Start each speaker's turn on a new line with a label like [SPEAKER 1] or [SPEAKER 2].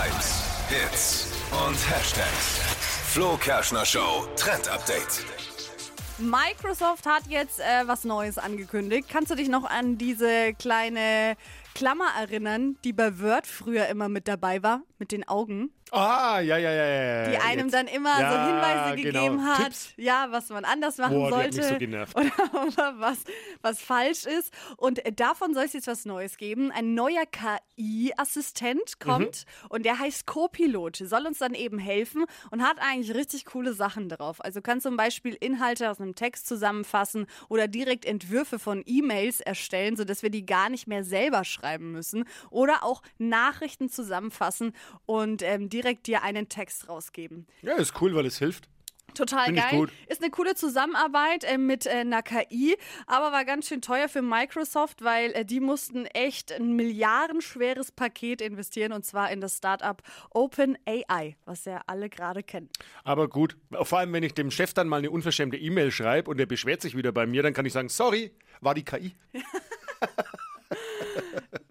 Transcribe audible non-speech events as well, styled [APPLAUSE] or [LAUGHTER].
[SPEAKER 1] Hypes, Hits und Hashtags. Flo Kerschner Show Trend Update.
[SPEAKER 2] Microsoft hat jetzt äh, was Neues angekündigt. Kannst du dich noch an diese kleine Klammer erinnern, die bei Word früher immer mit dabei war, mit den Augen?
[SPEAKER 3] Ah, ja, ja, ja, ja.
[SPEAKER 2] Die einem
[SPEAKER 3] jetzt.
[SPEAKER 2] dann immer
[SPEAKER 3] ja,
[SPEAKER 2] so Hinweise
[SPEAKER 3] genau.
[SPEAKER 2] gegeben hat,
[SPEAKER 3] Tipps.
[SPEAKER 2] ja, was man anders machen
[SPEAKER 3] Boah,
[SPEAKER 2] sollte
[SPEAKER 3] so genervt.
[SPEAKER 2] oder, [LAUGHS] oder was, was falsch ist. Und davon soll es jetzt was Neues geben. Ein neuer KI-Assistent kommt
[SPEAKER 3] Mhm.
[SPEAKER 2] und der heißt Copilot. Soll uns dann eben helfen und hat eigentlich richtig coole Sachen drauf. Also kann zum Beispiel Inhalte aus einem Text zusammenfassen oder direkt Entwürfe von E-Mails erstellen, sodass wir die gar nicht mehr selber schreiben müssen. Oder auch Nachrichten zusammenfassen und ähm, direkt dir einen Text rausgeben.
[SPEAKER 3] Ja, ist cool, weil es hilft.
[SPEAKER 2] Total
[SPEAKER 3] Find
[SPEAKER 2] geil. Ist eine coole Zusammenarbeit äh, mit äh, einer KI, aber war ganz schön teuer für Microsoft, weil äh, die mussten echt ein milliardenschweres Paket investieren und zwar in das Startup OpenAI, was ja alle gerade kennen.
[SPEAKER 3] Aber gut, vor allem wenn ich dem Chef dann mal eine unverschämte E-Mail schreibe und der beschwert sich wieder bei mir, dann kann ich sagen, sorry, war die KI. [LAUGHS]